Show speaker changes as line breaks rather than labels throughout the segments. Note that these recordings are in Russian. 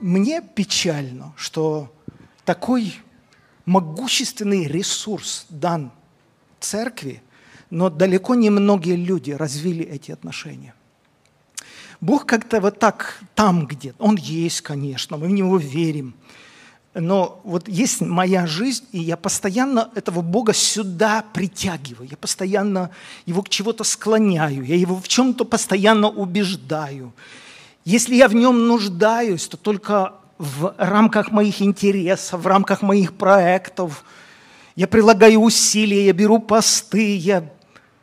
мне печально, что такой могущественный ресурс дан церкви, но далеко не многие люди развили эти отношения. Бог как-то вот так там где-то, Он есть, конечно, мы в Него верим, но вот есть моя жизнь, и я постоянно этого Бога сюда притягиваю, я постоянно Его к чего-то склоняю, я Его в чем-то постоянно убеждаю. Если я в Нем нуждаюсь, то только в рамках моих интересов, в рамках моих проектов. Я прилагаю усилия, я беру посты, я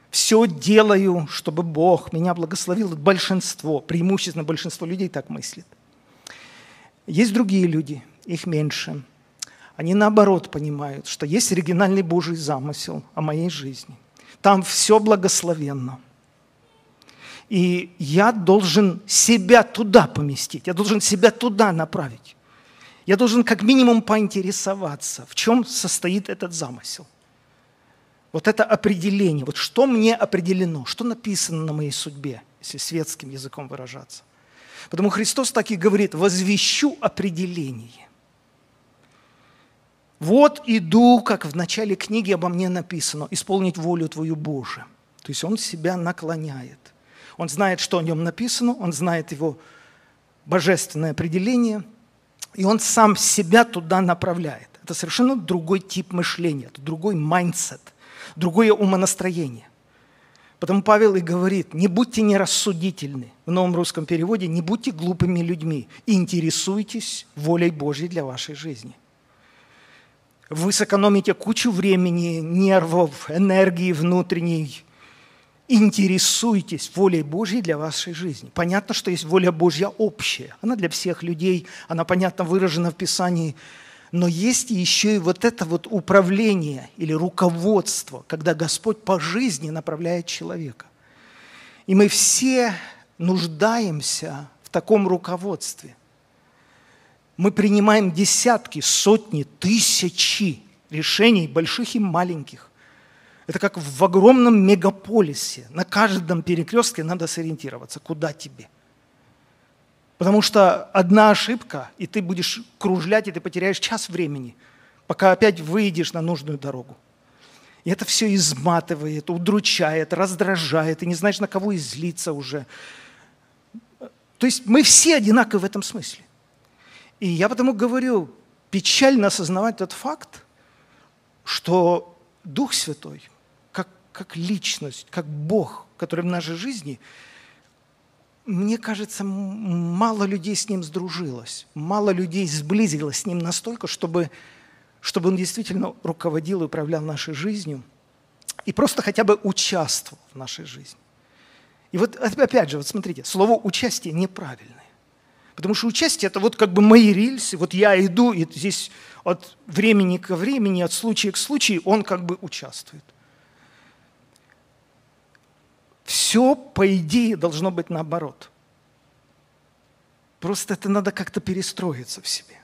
все делаю, чтобы Бог меня благословил. Большинство, преимущественно большинство людей так мыслит. Есть другие люди, их меньше. Они наоборот понимают, что есть оригинальный Божий замысел о моей жизни. Там все благословенно – и я должен себя туда поместить, я должен себя туда направить. Я должен как минимум поинтересоваться, в чем состоит этот замысел. Вот это определение, вот что мне определено, что написано на моей судьбе, если светским языком выражаться. Потому Христос так и говорит, возвещу определение. Вот иду, как в начале книги обо мне написано, исполнить волю Твою Божию. То есть он себя наклоняет – он знает, что о нем написано, он знает его божественное определение, и он сам себя туда направляет. Это совершенно другой тип мышления, это другой mindset, другое умонастроение. Потому Павел и говорит, не будьте нерассудительны, в новом русском переводе, не будьте глупыми людьми, интересуйтесь волей Божьей для вашей жизни. Вы сэкономите кучу времени, нервов, энергии внутренней, интересуйтесь волей Божьей для вашей жизни. Понятно, что есть воля Божья общая. Она для всех людей, она, понятно, выражена в Писании. Но есть еще и вот это вот управление или руководство, когда Господь по жизни направляет человека. И мы все нуждаемся в таком руководстве. Мы принимаем десятки, сотни, тысячи решений, больших и маленьких. Это как в огромном мегаполисе. На каждом перекрестке надо сориентироваться, куда тебе. Потому что одна ошибка, и ты будешь кружлять, и ты потеряешь час времени, пока опять выйдешь на нужную дорогу. И это все изматывает, удручает, раздражает, и не знаешь, на кого излиться уже. То есть мы все одинаковы в этом смысле. И я потому говорю, печально осознавать тот факт, что Дух Святой – как личность, как Бог, который в нашей жизни, мне кажется, мало людей с Ним сдружилось, мало людей сблизилось с Ним настолько, чтобы, чтобы Он действительно руководил и управлял нашей жизнью и просто хотя бы участвовал в нашей жизни. И вот опять же, вот смотрите, слово «участие» неправильное. Потому что участие – это вот как бы мои рельсы, вот я иду, и здесь от времени к времени, от случая к случаю он как бы участвует. Все, по идее, должно быть наоборот. Просто это надо как-то перестроиться в себе.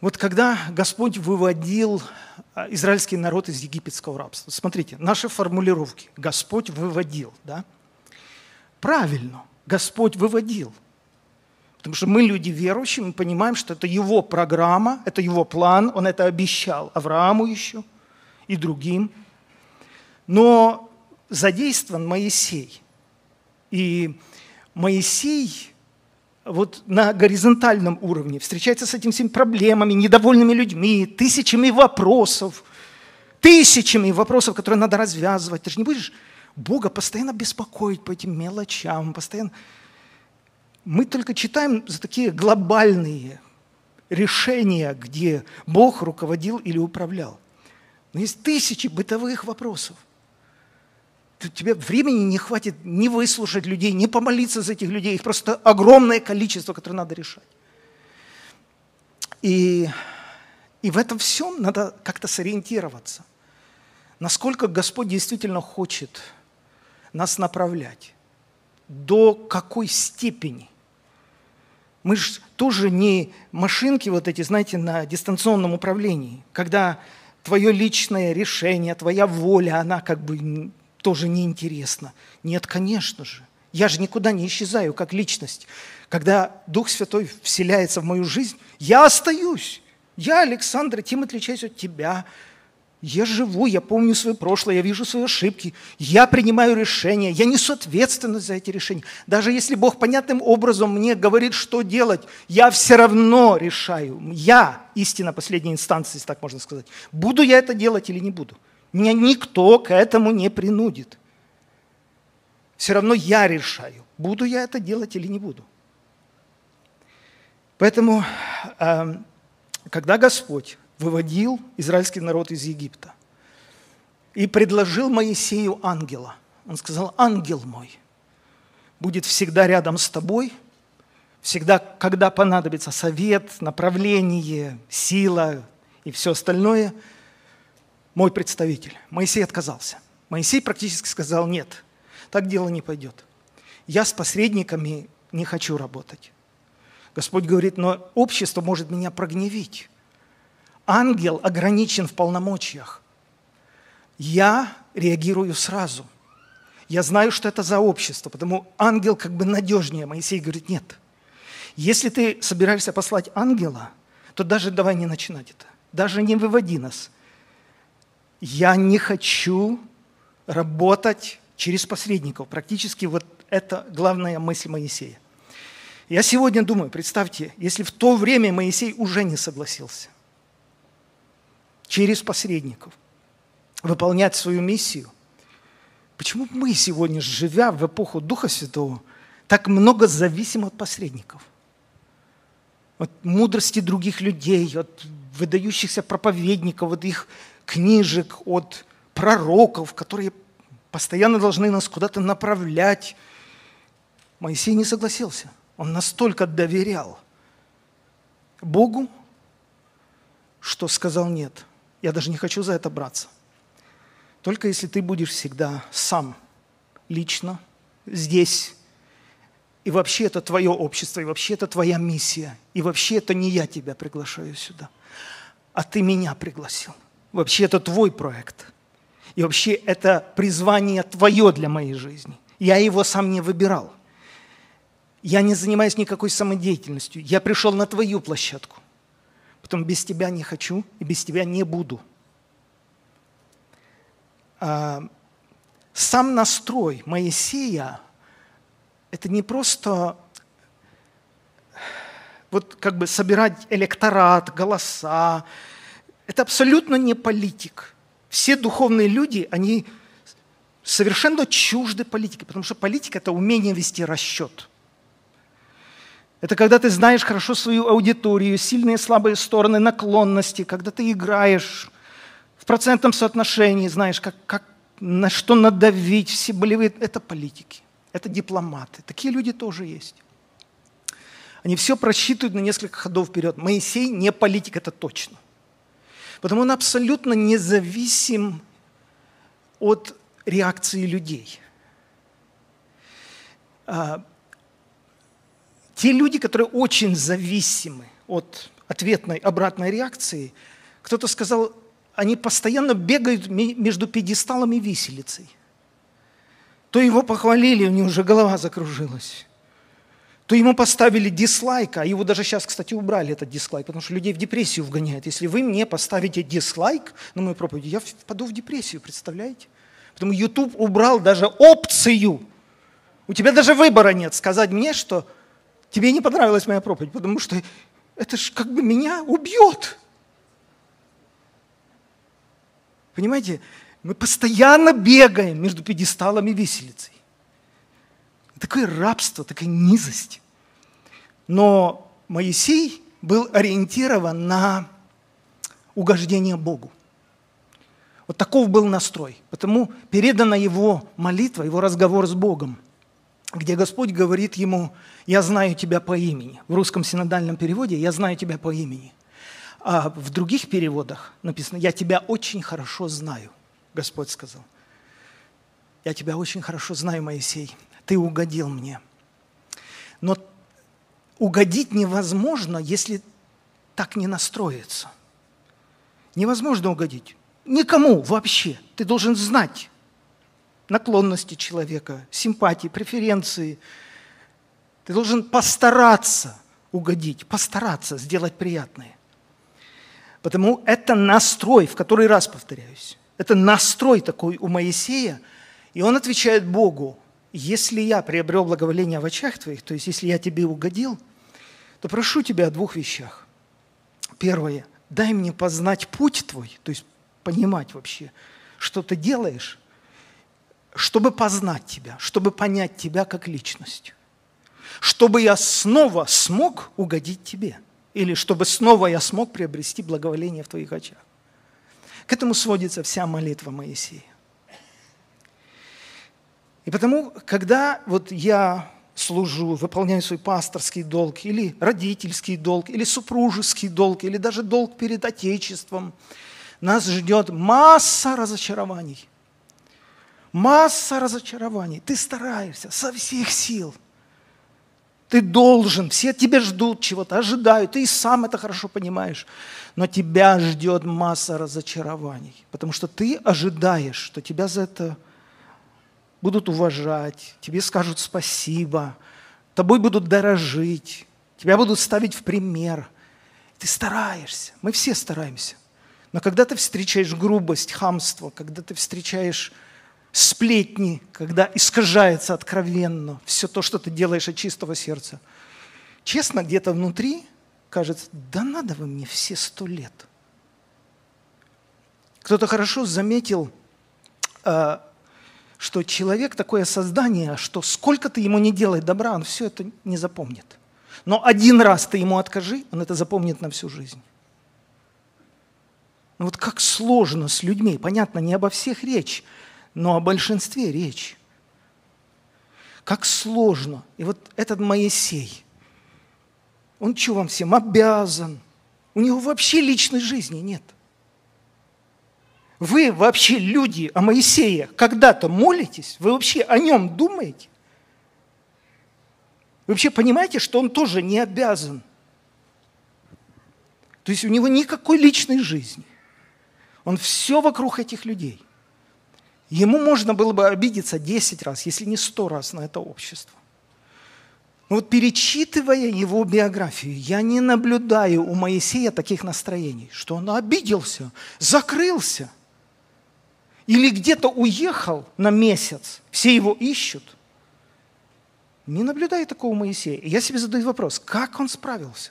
Вот когда Господь выводил а, израильский народ из египетского рабства, смотрите, наши формулировки. Господь выводил, да? Правильно, Господь выводил. Потому что мы люди верующие, мы понимаем, что это Его программа, это Его план, Он это обещал Аврааму еще и другим. Но задействован Моисей. И Моисей вот на горизонтальном уровне встречается с этими всеми проблемами, недовольными людьми, тысячами вопросов, тысячами вопросов, которые надо развязывать. Ты же не будешь Бога постоянно беспокоить по этим мелочам, постоянно. Мы только читаем за такие глобальные решения, где Бог руководил или управлял. Но есть тысячи бытовых вопросов – тебе времени не хватит ни выслушать людей, ни помолиться за этих людей. Их просто огромное количество, которое надо решать. И, и в этом всем надо как-то сориентироваться. Насколько Господь действительно хочет нас направлять. До какой степени. Мы же тоже не машинки вот эти, знаете, на дистанционном управлении, когда твое личное решение, твоя воля, она как бы тоже неинтересно. Нет, конечно же. Я же никуда не исчезаю как личность. Когда Дух Святой вселяется в мою жизнь, я остаюсь. Я, Александр, тем отличаюсь от тебя. Я живу, я помню свое прошлое, я вижу свои ошибки, я принимаю решения, я несу ответственность за эти решения. Даже если Бог понятным образом мне говорит, что делать, я все равно решаю. Я истина последней инстанции, так можно сказать. Буду я это делать или не буду. Меня никто к этому не принудит. Все равно я решаю, буду я это делать или не буду. Поэтому, эм, когда Господь выводил израильский народ из Египта и предложил Моисею ангела. Он сказал, ангел мой будет всегда рядом с тобой, всегда, когда понадобится совет, направление, сила и все остальное, мой представитель. Моисей отказался. Моисей практически сказал, нет, так дело не пойдет. Я с посредниками не хочу работать. Господь говорит, но общество может меня прогневить ангел ограничен в полномочиях. Я реагирую сразу. Я знаю, что это за общество, потому ангел как бы надежнее. Моисей говорит, нет. Если ты собираешься послать ангела, то даже давай не начинать это. Даже не выводи нас. Я не хочу работать через посредников. Практически вот это главная мысль Моисея. Я сегодня думаю, представьте, если в то время Моисей уже не согласился – через посредников, выполнять свою миссию. Почему мы сегодня, живя в эпоху Духа Святого, так много зависим от посредников? От мудрости других людей, от выдающихся проповедников, от их книжек, от пророков, которые постоянно должны нас куда-то направлять. Моисей не согласился. Он настолько доверял Богу, что сказал нет – я даже не хочу за это браться. Только если ты будешь всегда сам, лично, здесь, и вообще это твое общество, и вообще это твоя миссия, и вообще это не я тебя приглашаю сюда, а ты меня пригласил. Вообще это твой проект. И вообще это призвание твое для моей жизни. Я его сам не выбирал. Я не занимаюсь никакой самодеятельностью. Я пришел на твою площадку. Потом без тебя не хочу и без тебя не буду. А, сам настрой Моисея – это не просто вот как бы собирать электорат, голоса. Это абсолютно не политик. Все духовные люди, они совершенно чужды политики, потому что политика – это умение вести расчет – это когда ты знаешь хорошо свою аудиторию, сильные и слабые стороны, наклонности, когда ты играешь в процентном соотношении, знаешь, как, как, на что надавить, все болевые. Это политики, это дипломаты. Такие люди тоже есть. Они все просчитывают на несколько ходов вперед. Моисей не политик, это точно. Потому он абсолютно независим от реакции людей. А, те люди, которые очень зависимы от ответной обратной реакции, кто-то сказал, они постоянно бегают между пьедесталом и виселицей. То его похвалили, у него уже голова закружилась. То ему поставили дизлайк, а его даже сейчас, кстати, убрали, этот дизлайк, потому что людей в депрессию вгоняет. Если вы мне поставите дизлайк на мою проповедь, я впаду в депрессию, представляете? Потому YouTube убрал даже опцию. У тебя даже выбора нет сказать мне, что тебе не понравилась моя проповедь, потому что это же как бы меня убьет. Понимаете, мы постоянно бегаем между пьедесталом и виселицей. Такое рабство, такая низость. Но Моисей был ориентирован на угождение Богу. Вот таков был настрой. Потому передана его молитва, его разговор с Богом – где Господь говорит ему, я знаю тебя по имени. В русском синодальном переводе я знаю тебя по имени. А в других переводах написано, я тебя очень хорошо знаю, Господь сказал. Я тебя очень хорошо знаю, Моисей, ты угодил мне. Но угодить невозможно, если так не настроиться. Невозможно угодить. Никому вообще. Ты должен знать. наклонности человека, симпатии, преференции. Ты должен постараться угодить, постараться сделать приятное. Потому это настрой, в который раз повторяюсь. Это настрой такой у Моисея, и он отвечает Богу, если я приобрел благоволение в очах твоих, то есть если я тебе угодил, то прошу тебя о двух вещах. Первое, дай мне познать путь твой, то есть понимать вообще, что ты делаешь, чтобы познать тебя, чтобы понять тебя как личность, чтобы я снова смог угодить тебе, или чтобы снова я смог приобрести благоволение в твоих очах. К этому сводится вся молитва Моисея. И потому, когда вот я служу, выполняю свой пасторский долг, или родительский долг, или супружеский долг, или даже долг перед Отечеством, нас ждет масса разочарований. Масса разочарований. Ты стараешься со всех сил. Ты должен, все тебя ждут чего-то, ожидают, ты и сам это хорошо понимаешь. Но тебя ждет масса разочарований, потому что ты ожидаешь, что тебя за это будут уважать, тебе скажут спасибо, тобой будут дорожить, тебя будут ставить в пример. Ты стараешься, мы все стараемся. Но когда ты встречаешь грубость, хамство, когда ты встречаешь сплетни, когда искажается откровенно все то, что ты делаешь от чистого сердца, честно, где-то внутри кажется, да надо вы мне все сто лет. Кто-то хорошо заметил а, что человек такое создание, что сколько ты ему не делай добра, он все это не запомнит. Но один раз ты ему откажи, он это запомнит на всю жизнь. Ну вот как сложно с людьми. Понятно, не обо всех речь, но о большинстве речь. Как сложно. И вот этот Моисей, он что вам всем обязан? У него вообще личной жизни нет – вы вообще, люди, о Моисее когда-то молитесь? Вы вообще о нем думаете? Вы вообще понимаете, что он тоже не обязан? То есть у него никакой личной жизни. Он все вокруг этих людей. Ему можно было бы обидеться 10 раз, если не 100 раз на это общество. Но вот перечитывая его биографию, я не наблюдаю у Моисея таких настроений, что он обиделся, закрылся – или где-то уехал на месяц, все его ищут. Не наблюдаю такого Моисея. Я себе задаю вопрос, как он справился?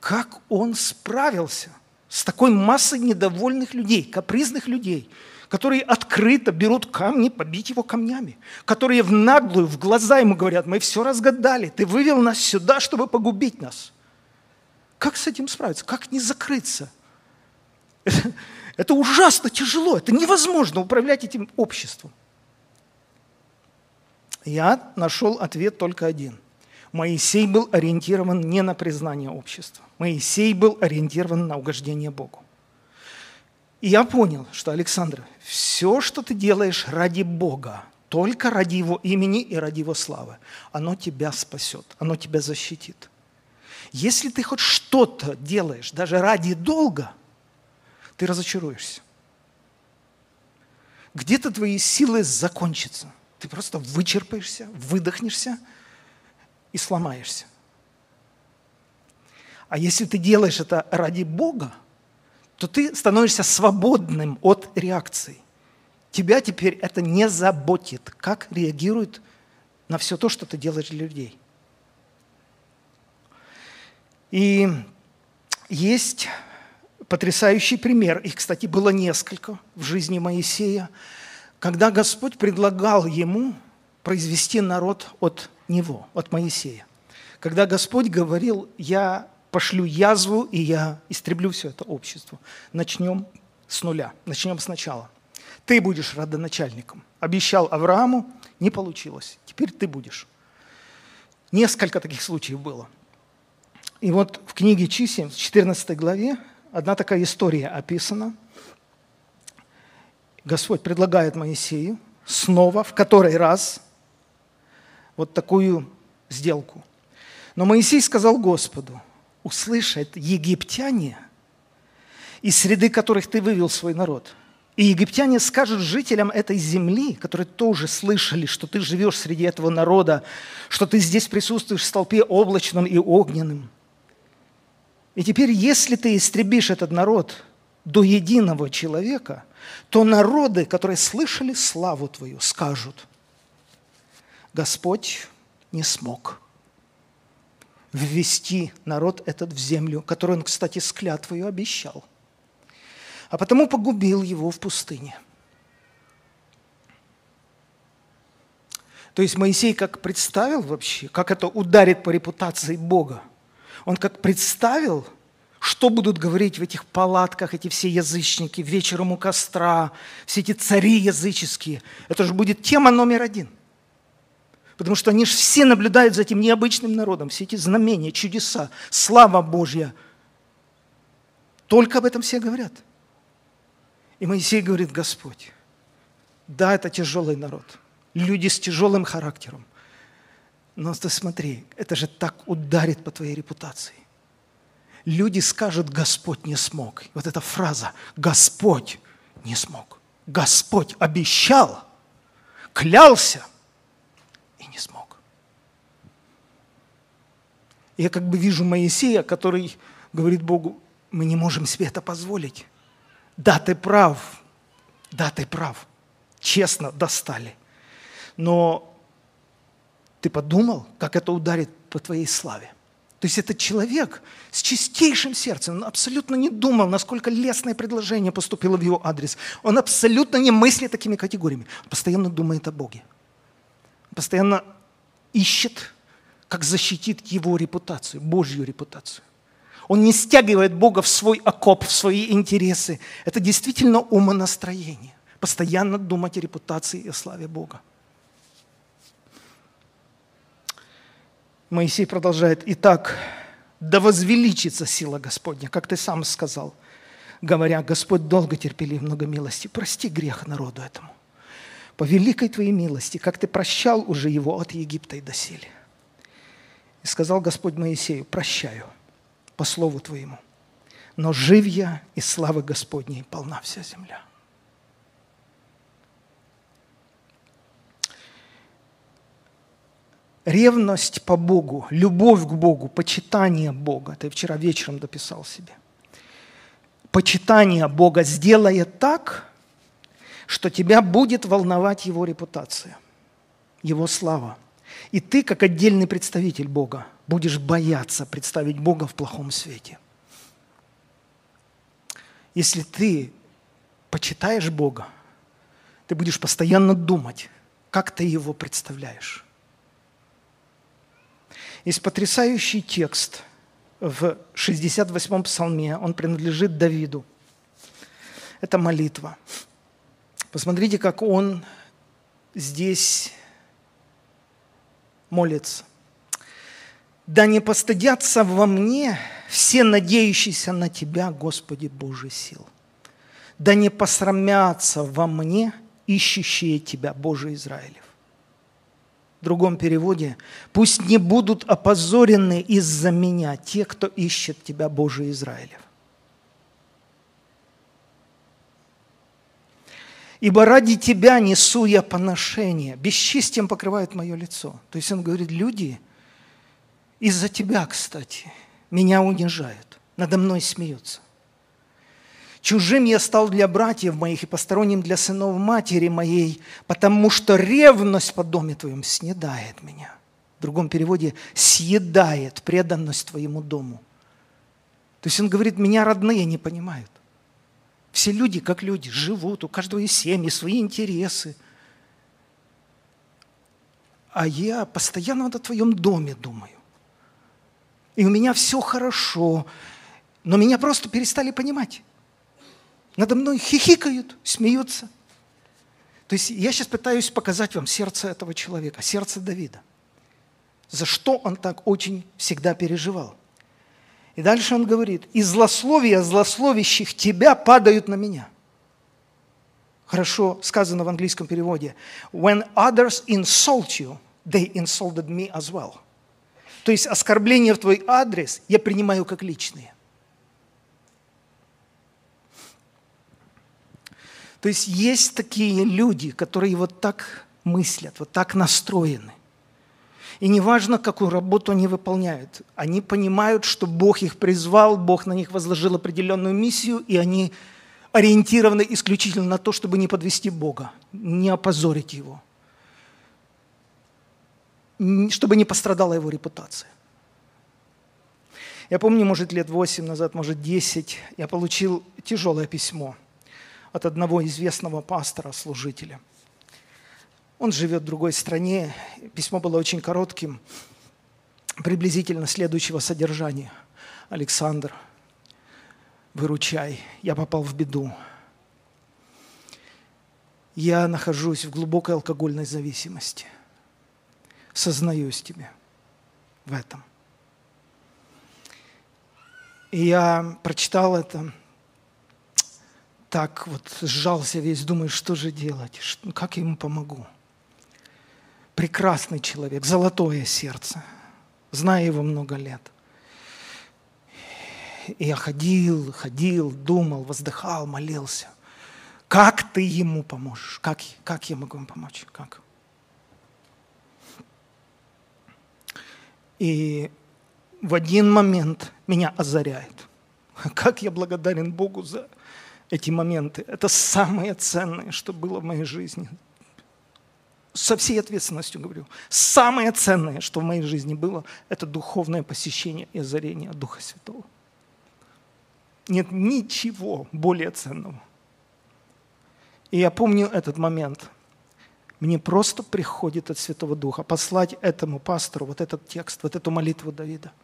Как он справился с такой массой недовольных людей, капризных людей, которые открыто берут камни, побить его камнями, которые в наглую, в глаза ему говорят, мы все разгадали, ты вывел нас сюда, чтобы погубить нас. Как с этим справиться? Как не закрыться? Это ужасно тяжело, это невозможно управлять этим обществом. Я нашел ответ только один. Моисей был ориентирован не на признание общества. Моисей был ориентирован на угождение Богу. И я понял, что, Александр, все, что ты делаешь ради Бога, только ради Его имени и ради Его славы, оно тебя спасет, оно тебя защитит. Если ты хоть что-то делаешь даже ради долга, ты разочаруешься. Где-то твои силы закончатся. Ты просто вычерпаешься, выдохнешься и сломаешься. А если ты делаешь это ради Бога, то ты становишься свободным от реакций. Тебя теперь это не заботит, как реагируют на все то, что ты делаешь для людей. И есть потрясающий пример, их, кстати, было несколько в жизни Моисея, когда Господь предлагал ему произвести народ от него, от Моисея. Когда Господь говорил, я пошлю язву, и я истреблю все это общество. Начнем с нуля, начнем сначала. Ты будешь родоначальником. Обещал Аврааму, не получилось. Теперь ты будешь. Несколько таких случаев было. И вот в книге Чисел, в 14 главе, одна такая история описана. Господь предлагает Моисею снова, в который раз, вот такую сделку. Но Моисей сказал Господу, услышат египтяне, из среды которых ты вывел свой народ, И египтяне скажут жителям этой земли, которые тоже слышали, что ты живешь среди этого народа, что ты здесь присутствуешь в столпе облачном и огненным. И теперь, если ты истребишь этот народ до единого человека, то народы, которые слышали славу твою, скажут, Господь не смог ввести народ этот в землю, которую он, кстати, с клятвою обещал – а потому погубил его в пустыне. То есть Моисей как представил вообще, как это ударит по репутации Бога. Он как представил, что будут говорить в этих палатках эти все язычники, вечером у костра, все эти цари языческие. Это же будет тема номер один. Потому что они же все наблюдают за этим необычным народом, все эти знамения, чудеса, слава Божья. Только об этом все говорят – и Моисей говорит, Господь, да, это тяжелый народ, люди с тяжелым характером, но ты смотри, это же так ударит по твоей репутации. Люди скажут, Господь не смог. Вот эта фраза, Господь не смог. Господь обещал, клялся и не смог. Я как бы вижу Моисея, который говорит Богу, мы не можем себе это позволить. Да, ты прав. Да, ты прав. Честно достали. Но ты подумал, как это ударит по твоей славе? То есть этот человек с чистейшим сердцем, он абсолютно не думал, насколько лестное предложение поступило в его адрес. Он абсолютно не мыслит такими категориями. Он постоянно думает о Боге. Он постоянно ищет, как защитить его репутацию, Божью репутацию. Он не стягивает Бога в свой окоп, в свои интересы. Это действительно умонастроение. Постоянно думать о репутации и о славе Бога. Моисей продолжает. Итак, да возвеличится сила Господня, как ты сам сказал, говоря, Господь долго терпелив, много милости. Прости грех народу этому. По великой твоей милости, как ты прощал уже его от Египта и до сели. И сказал Господь Моисею, прощаю – по слову Твоему. Но жив я, и славы Господней полна вся земля. Ревность по Богу, любовь к Богу, почитание Бога. Я вчера вечером дописал себе. Почитание Бога сделает так, что тебя будет волновать Его репутация, Его слава. И ты, как отдельный представитель Бога, будешь бояться представить Бога в плохом свете. Если ты почитаешь Бога, ты будешь постоянно думать, как ты Его представляешь. Есть потрясающий текст в 68-м псалме, он принадлежит Давиду. Это молитва. Посмотрите, как он здесь молится да не постыдятся во мне все надеющиеся на Тебя, Господи Божий сил. Да не посрамятся во мне ищущие Тебя, Божий Израилев. В другом переводе, пусть не будут опозорены из-за меня те, кто ищет Тебя, Божий Израилев. Ибо ради Тебя несу я поношение, бесчистием покрывает мое лицо. То есть он говорит, люди – из-за тебя, кстати, меня унижают, надо мной смеются. Чужим я стал для братьев моих и посторонним для сынов матери моей, потому что ревность по доме твоем снедает меня. В другом переводе съедает преданность твоему дому. То есть он говорит, меня родные не понимают. Все люди, как люди, живут, у каждого есть семьи, свои интересы. А я постоянно вот о твоем доме думаю и у меня все хорошо, но меня просто перестали понимать. Надо мной хихикают, смеются. То есть я сейчас пытаюсь показать вам сердце этого человека, сердце Давида. За что он так очень всегда переживал. И дальше он говорит, и злословия злословящих тебя падают на меня. Хорошо сказано в английском переводе. When others insult you, they insulted me as well. То есть оскорбления в твой адрес я принимаю как личные. То есть есть такие люди, которые вот так мыслят, вот так настроены. И неважно, какую работу они выполняют, они понимают, что Бог их призвал, Бог на них возложил определенную миссию, и они ориентированы исключительно на то, чтобы не подвести Бога, не опозорить Его, чтобы не пострадала Его репутация. Я помню, может, лет 8 назад, может, 10, я получил тяжелое письмо от одного известного пастора-служителя. Он живет в другой стране. Письмо было очень коротким, приблизительно следующего содержания. Александр, выручай, я попал в беду. Я нахожусь в глубокой алкогольной зависимости. Сознаюсь тебе в этом. И я прочитал это, так вот сжался весь, думаю, что же делать, как я ему помогу. Прекрасный человек, золотое сердце, знаю его много лет. И я ходил, ходил, думал, воздыхал, молился. Как ты ему поможешь? Как, как я могу ему помочь? Как? И в один момент меня озаряет. Как я благодарен Богу за эти моменты. Это самое ценное, что было в моей жизни. Со всей ответственностью говорю. Самое ценное, что в моей жизни было, это духовное посещение и озарение Духа Святого. Нет ничего более ценного. И я помню этот момент. Мне просто приходит от Святого Духа послать этому пастору вот этот текст, вот эту молитву Давида –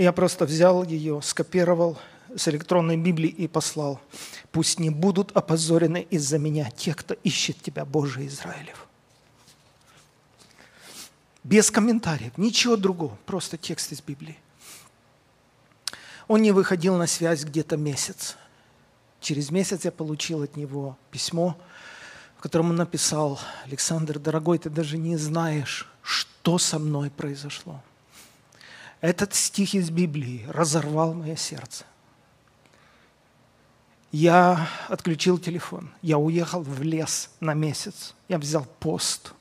и я просто взял ее, скопировал с электронной Библии и послал. Пусть не будут опозорены из-за меня те, кто ищет тебя, Боже Израилев. Без комментариев, ничего другого, просто текст из Библии. Он не выходил на связь где-то месяц. Через месяц я получил от него письмо, в котором он написал, Александр, дорогой, ты даже не знаешь, что со мной произошло. Этот стих из Библии разорвал мое сердце. Я отключил телефон. Я уехал в лес на месяц. Я взял пост.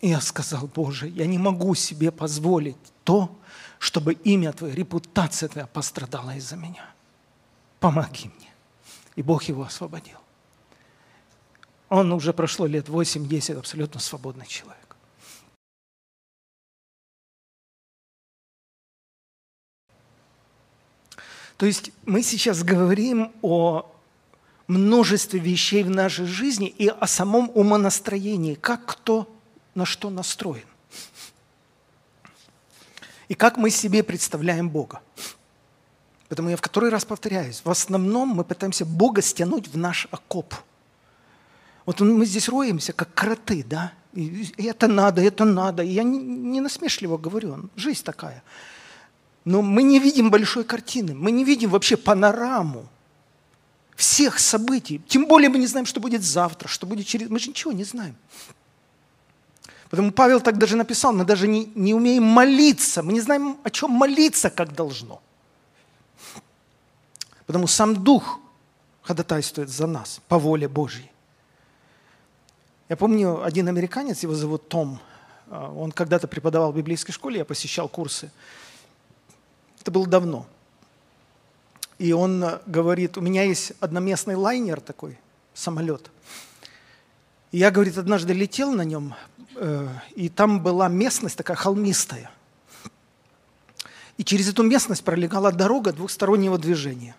И я сказал, Боже, я не могу себе позволить то, чтобы имя Твое, репутация Твоя пострадала из-за меня. Помоги мне. И Бог его освободил. Он уже прошло лет 8-10, абсолютно свободный человек. То есть мы сейчас говорим о множестве вещей в нашей жизни и о самом умонастроении, как кто на что настроен. И как мы себе представляем Бога. Поэтому я в который раз повторяюсь, в основном мы пытаемся Бога стянуть в наш окоп. Вот мы здесь роемся, как кроты, да? И это надо, это надо. И я не насмешливо говорю, жизнь такая – но мы не видим большой картины, мы не видим вообще панораму всех событий. Тем более мы не знаем, что будет завтра, что будет через... Мы же ничего не знаем. Поэтому Павел так даже написал, мы даже не, не умеем молиться, мы не знаем, о чем молиться, как должно. Потому сам Дух ходатайствует за нас по воле Божьей. Я помню, один американец, его зовут Том, а, он когда-то преподавал в библейской школе, я посещал курсы. Это было давно. И он э, говорит, у меня есть одноместный лайнер такой, самолет. И я, говорит, однажды летел на нем, э, и там была местность такая холмистая. И через эту местность пролегала дорога двухстороннего движения.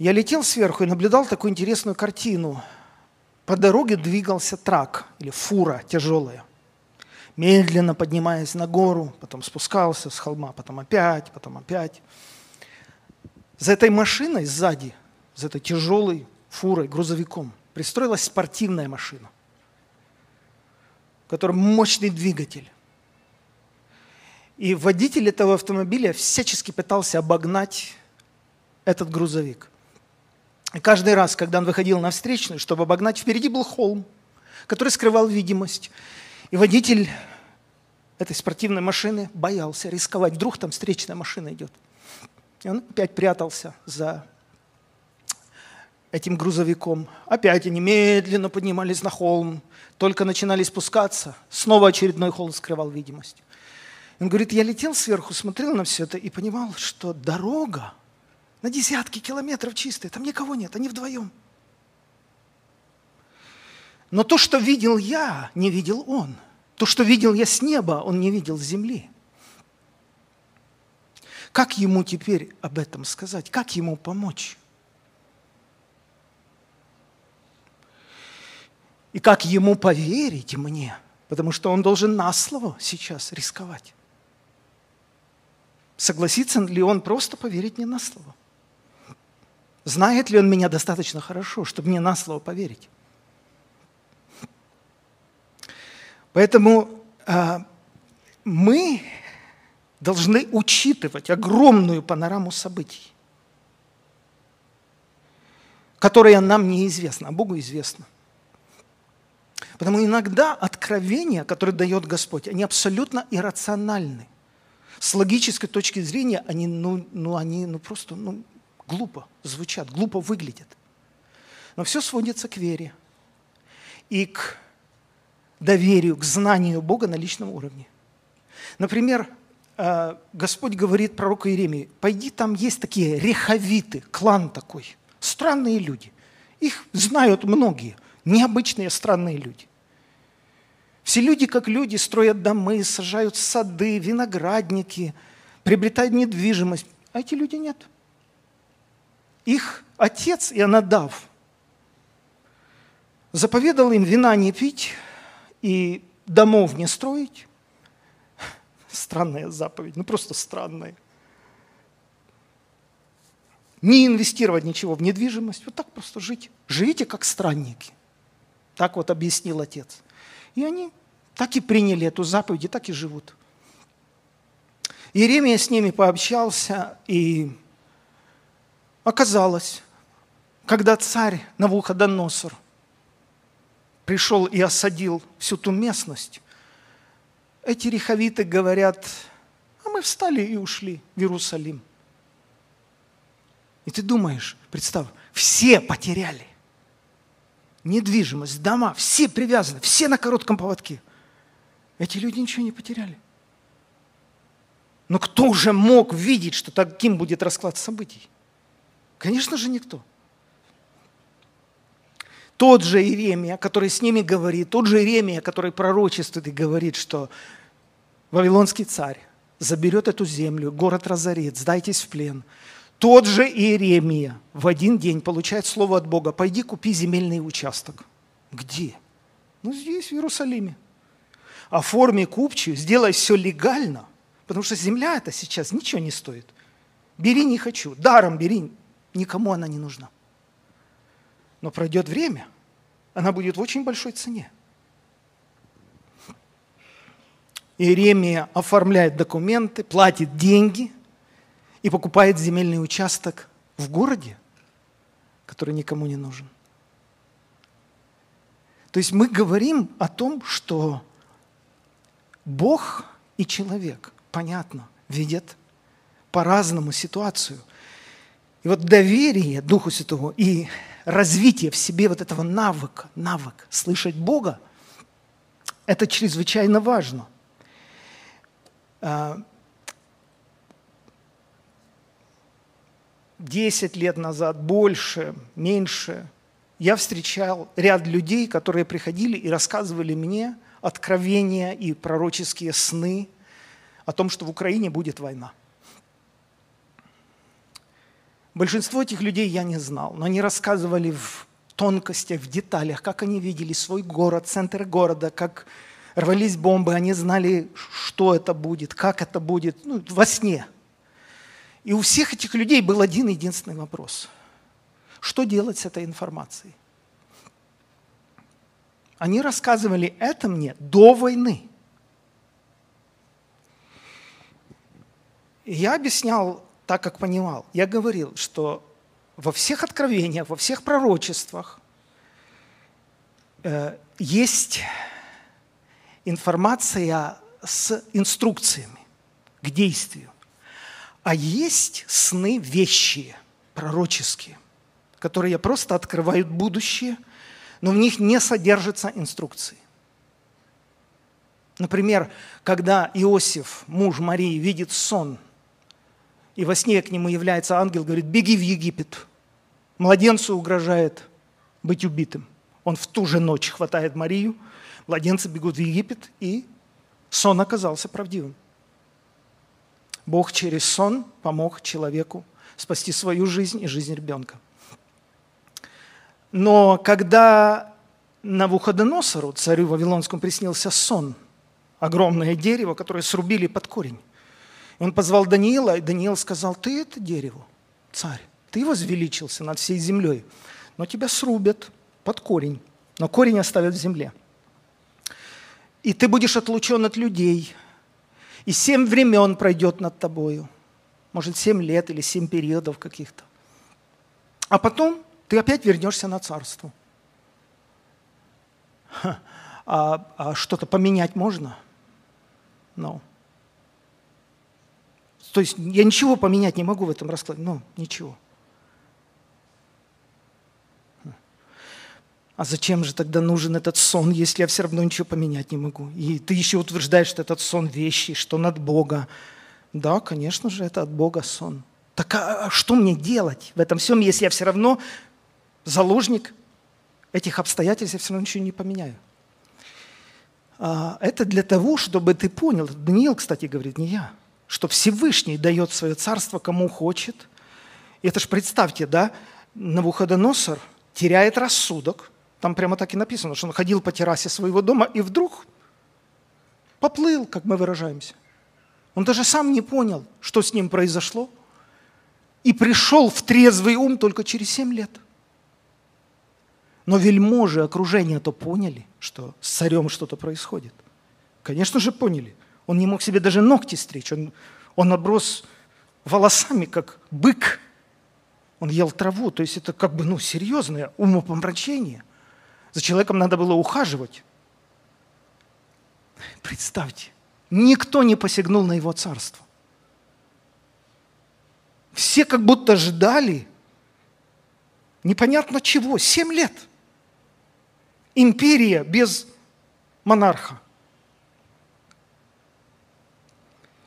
Я летел сверху и наблюдал такую интересную картину. По дороге двигался трак или фура тяжелая – медленно поднимаясь на гору, потом спускался с холма, потом опять, потом опять. За этой машиной сзади, за этой тяжелой фурой, грузовиком, пристроилась спортивная машина, у которой мощный двигатель. И водитель этого автомобиля всячески пытался обогнать этот грузовик. И каждый раз, когда он выходил на встречную, чтобы обогнать, впереди был холм, который скрывал видимость. И водитель этой спортивной машины боялся рисковать. Вдруг там встречная машина идет. И он опять прятался за этим грузовиком. Опять они медленно поднимались на холм, только начинали спускаться. Снова очередной холм скрывал видимость. Он говорит, я летел сверху, смотрел на все это и понимал, что дорога на десятки километров чистая, там никого нет, они вдвоем. Но то, что видел я, не видел он. То, что видел я с неба, он не видел с земли. Как ему теперь об этом сказать? Как ему помочь? И как ему поверить мне? Потому что он должен на слово сейчас рисковать. Согласится ли он просто поверить мне на слово? Знает ли он меня достаточно хорошо, чтобы мне на слово поверить? Поэтому э, мы должны учитывать огромную панораму событий, которая нам неизвестна, а Богу известна. Потому иногда откровения, которые дает Господь, они абсолютно иррациональны. С логической точки зрения они, ну, ну, они ну, просто ну, глупо звучат, глупо выглядят. Но все сводится к вере и к доверию, к знанию Бога на личном уровне. Например, э, Господь говорит пророку Иеремии, пойди, там есть такие рехавиты, клан такой, странные люди. Их знают многие, необычные странные люди. Все люди, как люди, строят домы, сажают сады, виноградники, приобретают недвижимость. А эти люди нет. Их отец Ионадав заповедал им вина не пить, и домов не строить. Странная заповедь, ну просто странная. Не инвестировать ничего в недвижимость, вот так просто жить. Живите как странники. Так вот объяснил отец. И они так и приняли эту заповедь, и так и живут. Иеремия с ними пообщался, и оказалось, когда царь Навуходоносор – пришел и осадил всю ту местность, эти рехавиты говорят, а мы встали и ушли в Иерусалим. И ты думаешь, представь, все потеряли. Недвижимость, дома, все привязаны, все на коротком поводке. Эти люди ничего не потеряли. Но кто уже мог видеть, что таким будет расклад событий? Конечно же, никто. Тот же Иеремия, который с ними говорит, тот же Иеремия, который пророчествует и говорит, что Вавилонский царь заберет эту землю, город разорит, сдайтесь в плен. Тот же Иеремия в один день получает слово от Бога, пойди купи земельный участок. Где? Ну, здесь, в Иерусалиме. Оформи купчую, сделай все легально, потому что земля это сейчас ничего не стоит. Бери не хочу, даром бери, никому она не нужна. Но пройдет время, она будет в очень большой цене. Иеремия оформляет документы, платит деньги и покупает земельный участок в городе, который никому не нужен. То есть мы говорим о том, что Бог и человек, понятно, видят по-разному ситуацию. И вот доверие Духу Святому и развитие в себе вот этого навыка, навык слышать Бога, это чрезвычайно важно. А, десять лет назад, больше, меньше, я встречал ряд людей, которые приходили и рассказывали мне откровения и пророческие сны о том, что в Украине будет война – Большинство этих людей я не знал, но они рассказывали в тонкостях, в деталях, как они видели свой город, центр города, как рвались бомбы, они знали, что это будет, как это будет, ну, во сне. И у всех этих людей был один единственный вопрос. Что делать с этой информацией? Они рассказывали это мне до войны. И я объяснял так, как понимал. Я говорил, что во всех откровениях, во всех пророчествах э, есть информация с инструкциями к действию. А есть сны вещи, пророческие, которые просто открывают будущее, но в них не содержатся инструкции. Например, когда Иосиф, муж Марии, видит сон, и во сне к нему является ангел, говорит, беги в Египет. Младенцу угрожает быть убитым. Он в ту же ночь хватает Марию, младенцы бегут в Египет, и сон оказался правдивым. Бог через сон помог человеку спасти свою жизнь и жизнь ребенка. Но когда Навуходоносору, царю Вавилонскому, приснился сон, огромное дерево, которое срубили под корень. Он позвал Даниила, и Даниил сказал, ты это дерево, царь, ты возвеличился над всей землей, но тебя срубят под корень, но корень оставят в земле. И ты будешь отлучен от людей, и семь времен пройдет над тобою. Может, семь лет или семь периодов каких-то. А потом ты опять вернешься на царство. А, а что-то поменять можно? Ну. No. То есть я ничего поменять не могу в этом раскладе. Ну, ничего. А зачем же тогда нужен этот сон, если я все равно ничего поменять не могу? И ты еще утверждаешь, что этот сон вещи, что он от Бога. Да, конечно же, это от Бога сон. Так а, а что мне делать в этом всем, если я все равно заложник этих обстоятельств, я все равно ничего не поменяю? А, это для того, чтобы ты понял, Даниил, кстати, говорит, не я – что Всевышний дает свое царство кому хочет. И это ж представьте, да, Навуходоносор теряет рассудок. Там прямо так и написано, что он ходил по террасе своего дома и вдруг поплыл, как мы выражаемся. Он даже сам не понял, что с ним произошло. И пришел в трезвый ум только через семь лет. Но вельможи окружения то поняли, что с царем что-то происходит. Конечно же поняли – он не мог себе даже ногти стричь. Он, он оброс волосами, как бык. Он ел траву. То есть это как бы ну, серьезное умопомрачение. За человеком надо было ухаживать. Представьте, никто не посягнул на его царство. Все как будто ждали непонятно чего. Семь лет. Империя без монарха.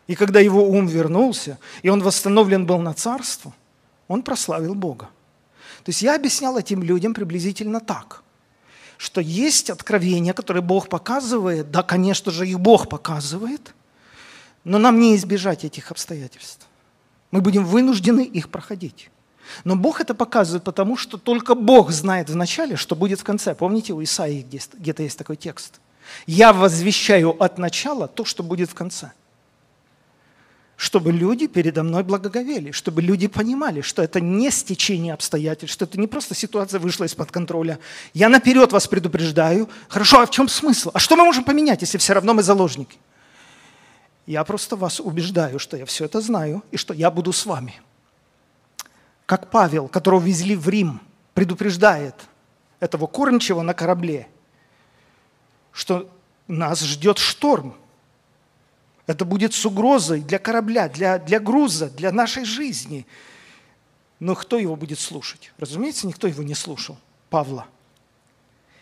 И когда его ум вернулся, и он восстановлен был на царство, он прославил Бога. То есть я объяснял этим людям приблизительно так, что есть откровения, которые Бог показывает, да, конечно же, их Бог показывает, но нам не избежать этих обстоятельств. Мы будем вынуждены их проходить. Но Бог это показывает, потому что только Бог знает в начале, что будет в конце. Помните, у Исаии где-то есть такой текст. «Я возвещаю от начала то, что будет в конце» чтобы люди передо мной благоговели, чтобы люди понимали, что это не стечение обстоятельств, что это не просто ситуация вышла из-под контроля. Я наперед вас предупреждаю. Хорошо, а в чем смысл? А что мы можем поменять, если все равно мы заложники? Я просто вас убеждаю, что я все это знаю и что я буду с вами. Как Павел, которого везли в Рим, предупреждает этого кормчего на корабле, что нас ждет шторм – это будет с угрозой для корабля, для, для груза, для нашей жизни. Но кто его будет слушать? Разумеется, никто его не слушал. Павла.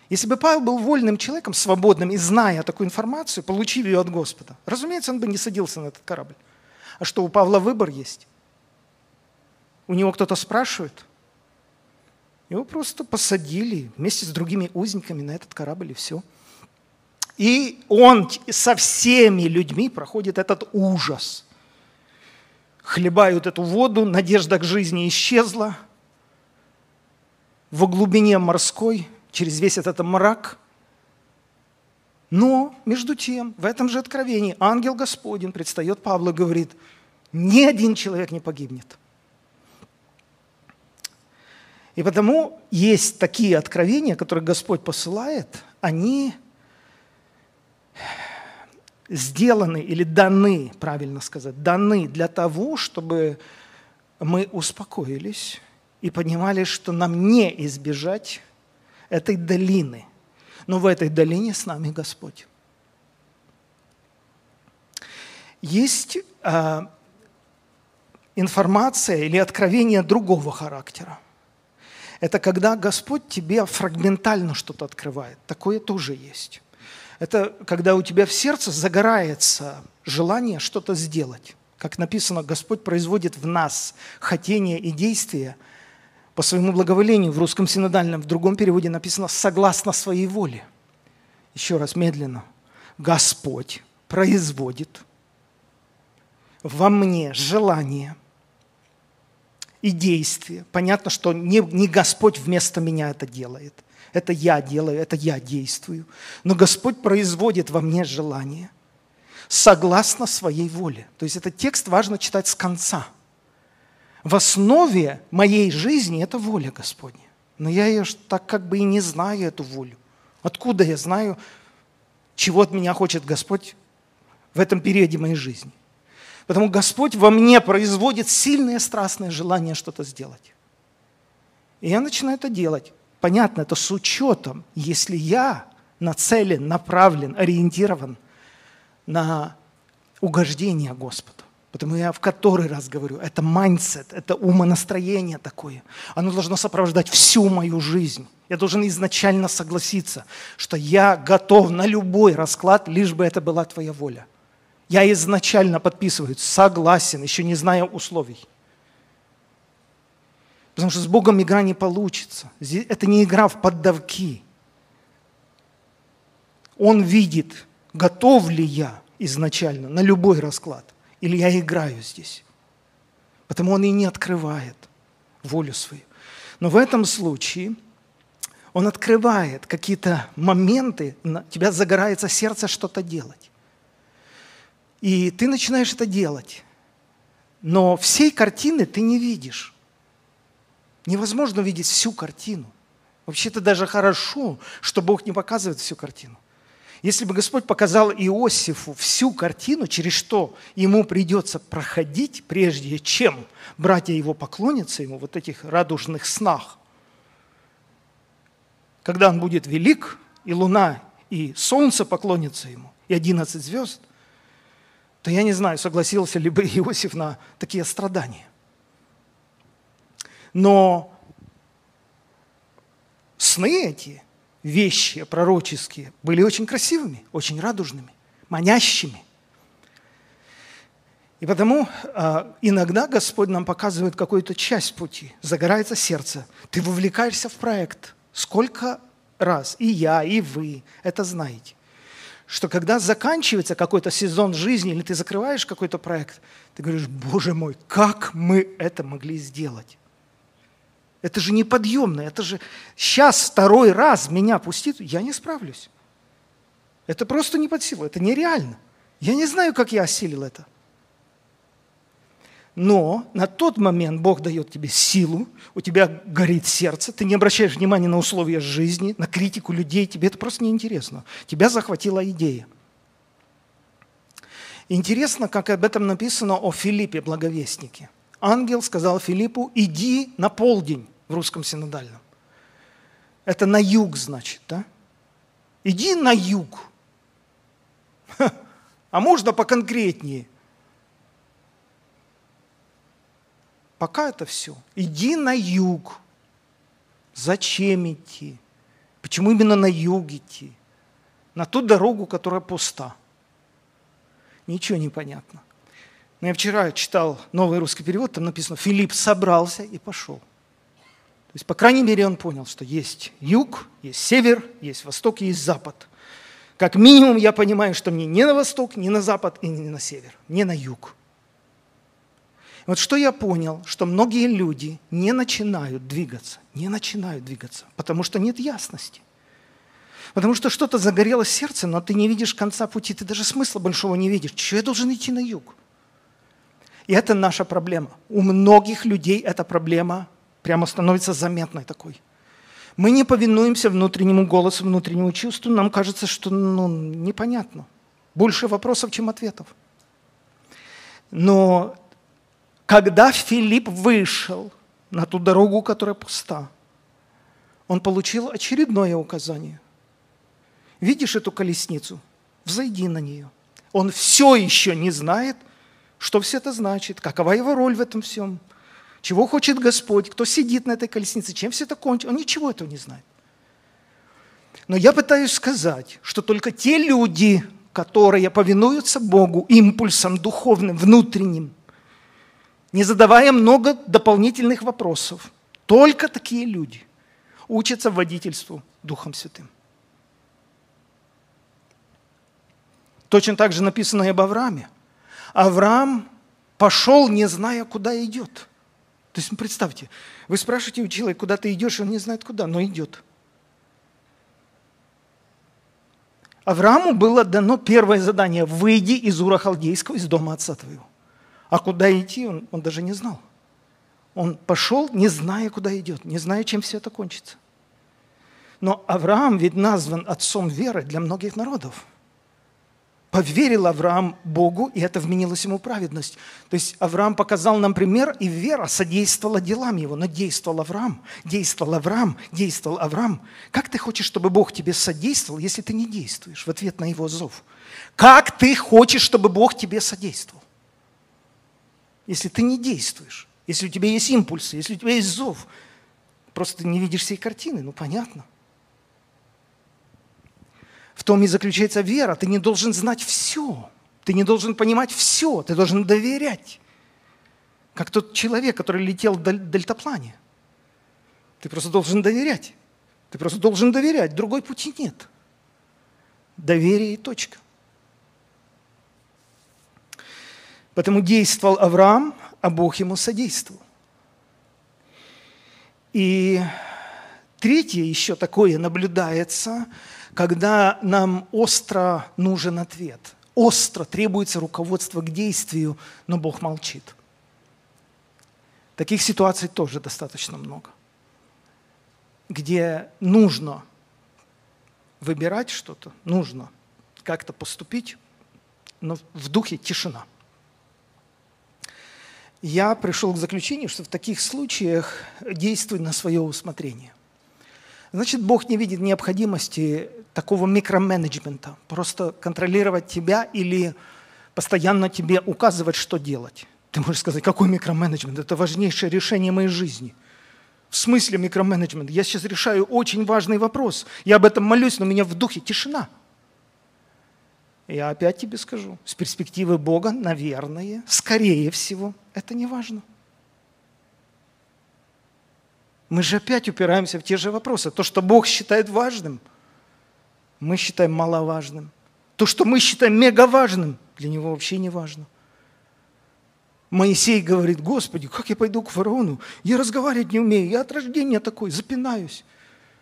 Если бы Павел был вольным человеком, свободным и зная такую информацию, получив ее от Господа, разумеется, он бы не садился на этот корабль. А что, у Павла выбор есть? У него кто-то спрашивает? Его просто посадили вместе с другими узниками на этот корабль, и все – и он со всеми людьми проходит этот ужас. Хлебают эту воду, надежда к жизни исчезла. В глубине морской, через весь этот мрак. Но, между тем, в этом же откровении ангел Господень предстает Павлу и говорит, ни один человек не погибнет. И потому есть такие откровения, которые Господь посылает, они сделаны или даны, правильно сказать, даны для того, чтобы мы успокоились и понимали, что нам не избежать этой долины. Но в этой долине с нами Господь. Есть а, информация или откровение другого характера. Это когда Господь тебе фрагментально что-то открывает. Такое тоже есть. Это когда у тебя в сердце загорается желание что-то сделать. Как написано, Господь производит в нас хотение и действия по своему благоволению. В русском синодальном, в другом переводе написано «согласно своей воле». Еще раз, медленно. Господь производит во мне желание и действие. Понятно, что не, не Господь вместо меня это делает. Это я делаю, это я действую. Но Господь производит во мне желание согласно своей воле. То есть этот текст важно читать с конца. В основе моей жизни это воля Господня. Но я ее так как бы и не знаю, эту волю. Откуда я знаю, чего от меня хочет Господь в этом периоде моей жизни? Потому Господь во мне производит сильное страстное желание что-то сделать. И я начинаю это делать. Понятно, это с учетом, если я нацелен, направлен, ориентирован на угождение Господу. Потому я в который раз говорю, это mindset, это умонастроение такое. Оно должно сопровождать всю мою жизнь. Я должен изначально согласиться, что я готов на любой расклад, лишь бы это была твоя воля. Я изначально подписываю, согласен, еще не зная условий. Потому что с Богом игра не получится. Это не игра в поддавки. Он видит, готов ли я изначально на любой расклад, или я играю здесь. Потому он и не открывает волю свою. Но в этом случае он открывает какие-то моменты, у тебя загорается сердце что-то делать. И ты начинаешь это делать. Но всей картины ты не видишь. Невозможно увидеть всю картину. Вообще-то даже хорошо, что Бог не показывает всю картину. Если бы Господь показал Иосифу всю картину, через что ему придется проходить, прежде чем братья его поклонятся ему, вот этих радужных снах, когда он будет велик, и луна, и солнце поклонятся ему, и одиннадцать звезд, то я не знаю, согласился ли бы Иосиф на такие страдания. Но сны эти, вещи пророческие, были очень красивыми, очень радужными, манящими. И потому э, иногда Господь нам показывает какую-то часть пути, загорается сердце, ты вовлекаешься в проект. Сколько раз и я, и вы это знаете, что когда заканчивается какой-то сезон жизни или ты закрываешь какой-то проект, ты говоришь, Боже мой, как мы это могли сделать? Это же неподъемно, это же сейчас второй раз меня пустит, я не справлюсь. Это просто не под силу, это нереально. Я не знаю, как я осилил это. Но на тот момент Бог дает тебе силу, у тебя горит сердце, ты не обращаешь внимания на условия жизни, на критику людей, тебе это просто неинтересно. Тебя захватила идея. Интересно, как об этом написано о Филиппе, благовестнике – ангел сказал Филиппу, иди на полдень в русском синодальном. Это на юг, значит, да? Иди на юг. А можно поконкретнее? Пока это все. Иди на юг. Зачем идти? Почему именно на юг идти? На ту дорогу, которая пуста. Ничего не понятно. Но я вчера читал новый русский перевод, там написано, Филипп собрался и пошел. То есть, по крайней мере, он понял, что есть юг, есть север, есть восток и есть запад. Как минимум я понимаю, что мне не на восток, не на запад и не на север, не на юг. Вот что я понял, что многие люди не начинают двигаться, не начинают двигаться, потому что нет ясности. Потому что что-то загорелось сердце, но ты не видишь конца пути, ты даже смысла большого не видишь. Чего я должен идти на юг? И это наша проблема. У многих людей эта проблема прямо становится заметной такой. Мы не повинуемся внутреннему голосу, внутреннему чувству. Нам кажется, что ну, непонятно. Больше вопросов, чем ответов. Но когда Филипп вышел на ту дорогу, которая пуста, он получил очередное указание. Видишь эту колесницу? Взойди на нее. Он все еще не знает, что все это значит, какова его роль в этом всем, чего хочет Господь, кто сидит на этой колеснице, чем все это кончится. Он ничего этого не знает. Но я пытаюсь сказать, что только те люди, которые повинуются Богу импульсам духовным, внутренним, не задавая много дополнительных вопросов, только такие люди учатся водительству Духом Святым. Точно так же написано и об Аврааме. Авраам пошел, не зная, куда идет. То есть, представьте, вы спрашиваете у человека, куда ты идешь, он не знает куда, но идет. Аврааму было дано первое задание – выйди из Ура Халдейского, из дома отца твоего. А куда идти, он, он даже не знал. Он пошел, не зная, куда идет, не зная, чем все это кончится. Но Авраам ведь назван отцом веры для многих народов – Поверил Авраам Богу, и это вменилось ему праведность. То есть Авраам показал нам пример, и вера содействовала делам его. Но действовал Авраам, действовал Авраам, действовал Авраам. Как ты хочешь, чтобы Бог тебе содействовал, если ты не действуешь в ответ на его зов? Как ты хочешь, чтобы Бог тебе содействовал, если ты не действуешь? Если у тебя есть импульсы, если у тебя есть зов, просто ты не видишь всей картины, ну понятно – том и заключается вера. Ты не должен знать все. Ты не должен понимать все. Ты должен доверять. Как тот человек, который летел в дельтаплане. Ты просто должен доверять. Ты просто должен доверять. Другой пути нет. Доверие и точка. Поэтому действовал Авраам, а Бог ему содействовал. И третье еще такое наблюдается – когда нам остро нужен ответ, остро требуется руководство к действию, но Бог молчит. Таких ситуаций тоже достаточно много, где нужно выбирать что-то, нужно как-то поступить, но в духе тишина. Я пришел к заключению, что в таких случаях действуй на свое усмотрение. Значит, Бог не видит необходимости такого микроменеджмента, просто контролировать тебя или постоянно тебе указывать, что делать. Ты можешь сказать, какой микроменеджмент? Это важнейшее решение моей жизни. В смысле микроменеджмент? Я сейчас решаю очень важный вопрос. Я об этом молюсь, но у меня в духе тишина. Я опять тебе скажу, с перспективы Бога, наверное, скорее всего, это не важно. Мы же опять упираемся в те же вопросы. То, что Бог считает важным, мы считаем маловажным. То, что мы считаем мегаважным, для него вообще не важно. Моисей говорит, Господи, как я пойду к фараону? Я разговаривать не умею, я от рождения такой, запинаюсь.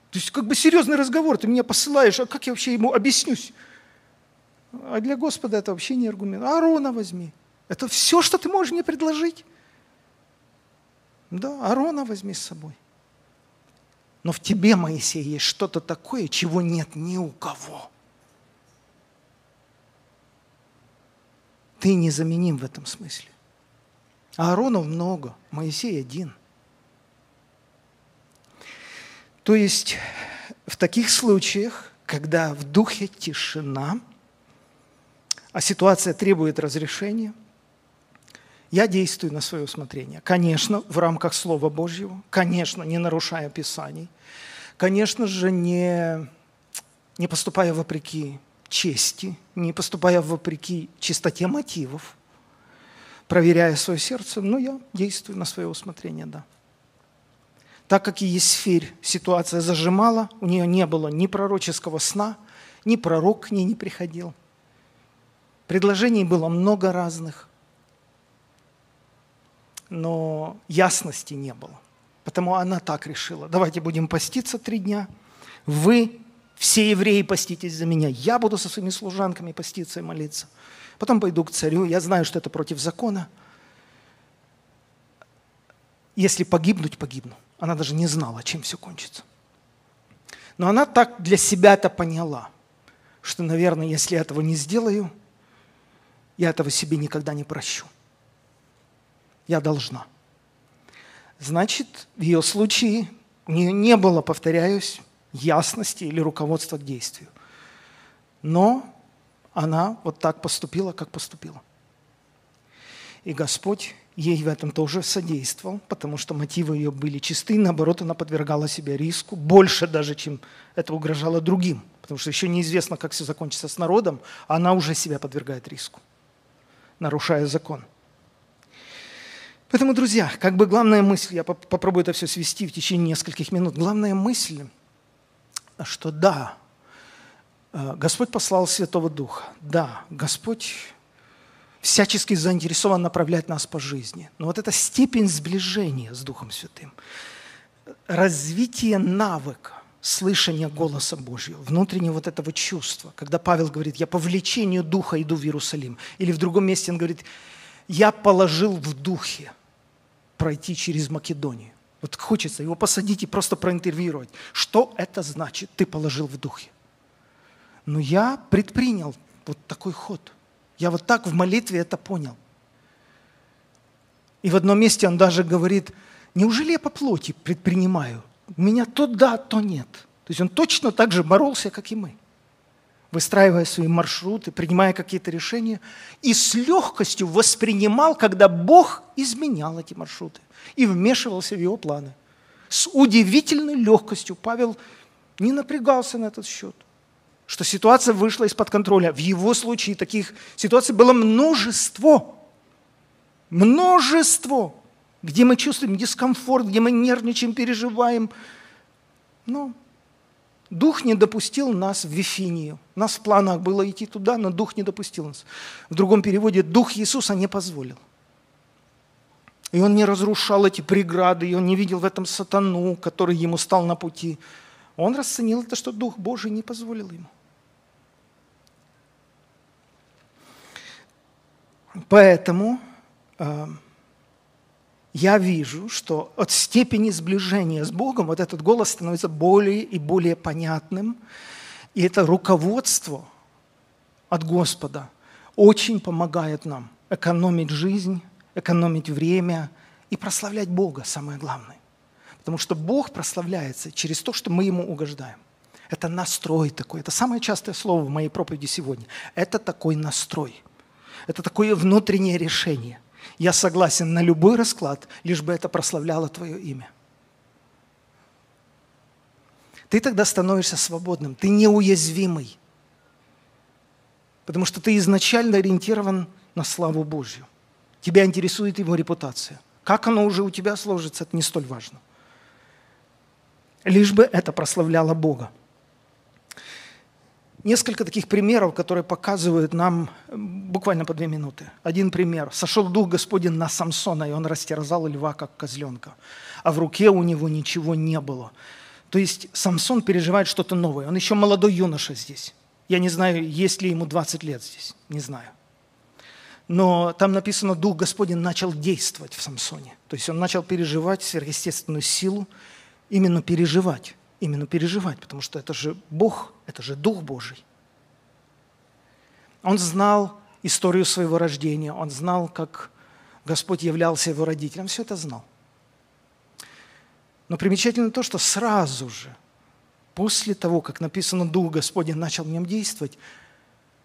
То есть как бы серьезный разговор, ты меня посылаешь, а как я вообще ему объяснюсь? А для Господа это вообще не аргумент. Аарона возьми. Это все, что ты можешь мне предложить. Да, Аарона возьми с собой. Но в тебе, Моисей, есть что-то такое, чего нет ни у кого. Ты незаменим в этом смысле. Ааронов много, Моисей один. То есть в таких случаях, когда в духе тишина, а ситуация требует разрешения – я действую на свое усмотрение. Конечно, в рамках Слова Божьего, конечно, не нарушая Писаний, конечно же, не, не поступая вопреки чести, не поступая вопреки чистоте мотивов, проверяя свое сердце, но я действую на свое усмотрение, да. Так как и Есфирь ситуация зажимала, у нее не было ни пророческого сна, ни пророк к ней не приходил. Предложений было много разных – но ясности не было. Потому она так решила. Давайте будем поститься три дня. Вы, все евреи, поститесь за меня. Я буду со своими служанками поститься и молиться. Потом пойду к царю. Я знаю, что это против закона. Если погибнуть, погибну. Она даже не знала, чем все кончится. Но она так для себя это поняла, что, наверное, если я этого не сделаю, я этого себе никогда не прощу я должна. Значит, в ее случае у нее не было, повторяюсь, ясности или руководства к действию. Но она вот так поступила, как поступила. И Господь ей в этом тоже содействовал, потому что мотивы ее были чисты, наоборот, она подвергала себя риску, больше даже, чем это угрожало другим, потому что еще неизвестно, как все закончится с народом, а она уже себя подвергает риску, нарушая закон. Поэтому, друзья, как бы главная мысль, я попробую это все свести в течение нескольких минут, главная мысль, что да, э, Господь послал Святого Духа, да, Господь всячески заинтересован направлять нас по жизни. Но вот эта степень сближения с Духом Святым, развитие навыка, слышания голоса Божьего, внутреннего вот этого чувства. Когда Павел говорит, я по влечению Духа иду в Иерусалим. Или в другом месте он говорит, я положил в Духе пройти через Македонию. Вот хочется его посадить и просто проинтервьюировать. Что это значит, ты положил в Духе? Но я предпринял вот такой ход. Я вот так в молитве это понял. И в одном месте он даже говорит, неужели я по плоти предпринимаю? Меня то да, то нет. То есть он точно так же боролся, как и мы, выстраивая свои маршруты, принимая какие-то решения, и с легкостью воспринимал, когда Бог изменял эти маршруты и вмешивался в его планы. С удивительной легкостью Павел не напрягался на этот счет что ситуация вышла из-под контроля. В его случае таких ситуаций было множество. Множество. Где мы чувствуем дискомфорт, где мы нервничаем, переживаем. Но Дух не допустил нас в Вифинию. У нас в планах было идти туда, но Дух не допустил нас. В другом переводе Дух Иисуса не позволил. И он не разрушал эти преграды, и он не видел в этом сатану, который ему стал на пути. Он расценил это, что Дух Божий не позволил ему. Поэтому э, я вижу, что от степени сближения с Богом вот этот голос становится более и более понятным. И это руководство от Господа очень помогает нам экономить жизнь, экономить время и прославлять Бога, самое главное. Потому что Бог прославляется через то, что мы Ему угождаем. Это настрой такой. Это самое частое слово в моей проповеди сегодня. Это такой настрой – это такое внутреннее решение. Я согласен на любой расклад, лишь бы это прославляло Твое имя. Ты тогда становишься свободным, ты неуязвимый, потому что ты изначально ориентирован на славу Божью. Тебя интересует его репутация. Как оно уже у тебя сложится, это не столь важно. Лишь бы это прославляло Бога. Несколько таких примеров, которые показывают нам буквально по две минуты. Один пример. Сошел Дух Господень на Самсона, и он растерзал льва, как козленка. А в руке у него ничего не было. То есть Самсон переживает что-то новое. Он еще молодой юноша здесь. Я не знаю, есть ли ему 20 лет здесь. Не знаю. Но там написано, Дух Господень начал действовать в Самсоне. То есть он начал переживать сверхъестественную силу, именно переживать именно переживать, потому что это же Бог, это же Дух Божий. Он знал историю своего рождения, он знал, как Господь являлся его родителем, все это знал. Но примечательно то, что сразу же, после того, как написано «Дух Господень начал в нем действовать»,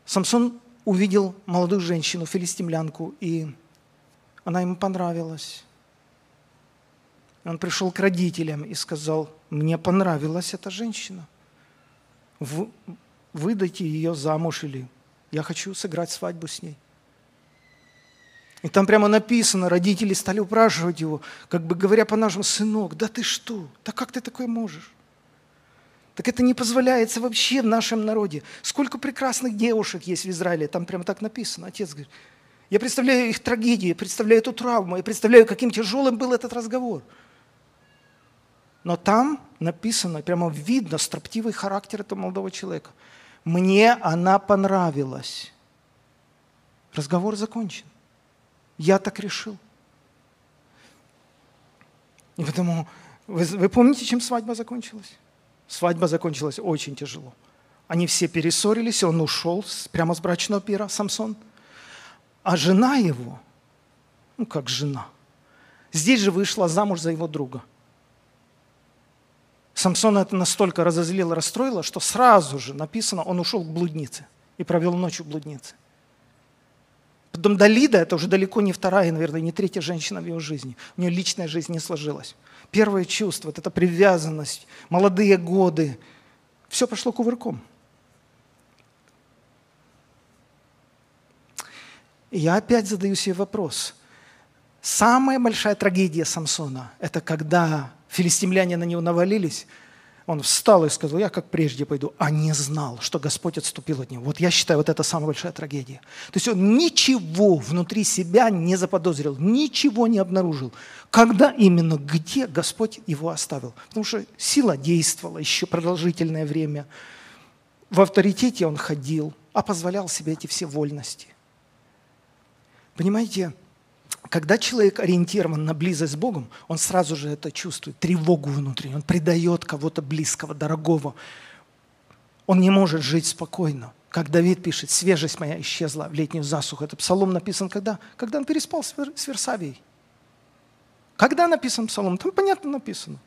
Самсон увидел молодую женщину, филистимлянку, и она ему понравилась. Он пришел к родителям и сказал, мне понравилась эта женщина. Выдайте ее замуж или я хочу сыграть свадьбу с ней. И там прямо написано, родители стали упрашивать его, как бы говоря по-нашему, сынок, да ты что, да как ты такое можешь? Так это не позволяется вообще в нашем народе. Сколько прекрасных девушек есть в Израиле, там прямо так написано. Отец говорит, я представляю их трагедию, я представляю эту травму, я представляю, каким тяжелым был этот разговор – но там написано, прямо видно строптивый характер этого молодого человека. Мне она понравилась. Разговор закончен. Я так решил. И потому, вы, вы помните, чем свадьба закончилась? Свадьба закончилась очень тяжело. Они все перессорились, он ушел прямо с брачного пира, Самсон. А жена его, ну как жена, здесь же вышла замуж за его друга – Самсон это настолько разозлило, расстроило, что сразу же написано, он ушел к блуднице и провел ночь у блудницы. Потом Далида, это уже далеко не вторая, наверное, не третья женщина в его жизни. У нее личная жизнь не сложилась. Первое чувство, вот эта привязанность, молодые годы, все пошло кувырком. И я опять задаю себе вопрос. Самая большая трагедия Самсона – это когда филистимляне на него навалились, он встал и сказал, я как прежде пойду, а не знал, что Господь отступил от него. Вот я считаю, вот это самая большая трагедия. То есть он ничего внутри себя не заподозрил, ничего не обнаружил. Когда именно, где Господь его оставил? Потому что сила действовала еще продолжительное время. В авторитете он ходил, а позволял себе эти все вольности. Понимаете, когда человек ориентирован на близость с Богом, он сразу же это чувствует, тревогу внутри, он предает кого-то близкого, дорогого. Он не может жить спокойно. Как Давид пишет, свежесть моя исчезла в летнюю засуху. Это псалом написан когда? Когда он переспал с Версавией. Когда написан псалом? Там понятно написано.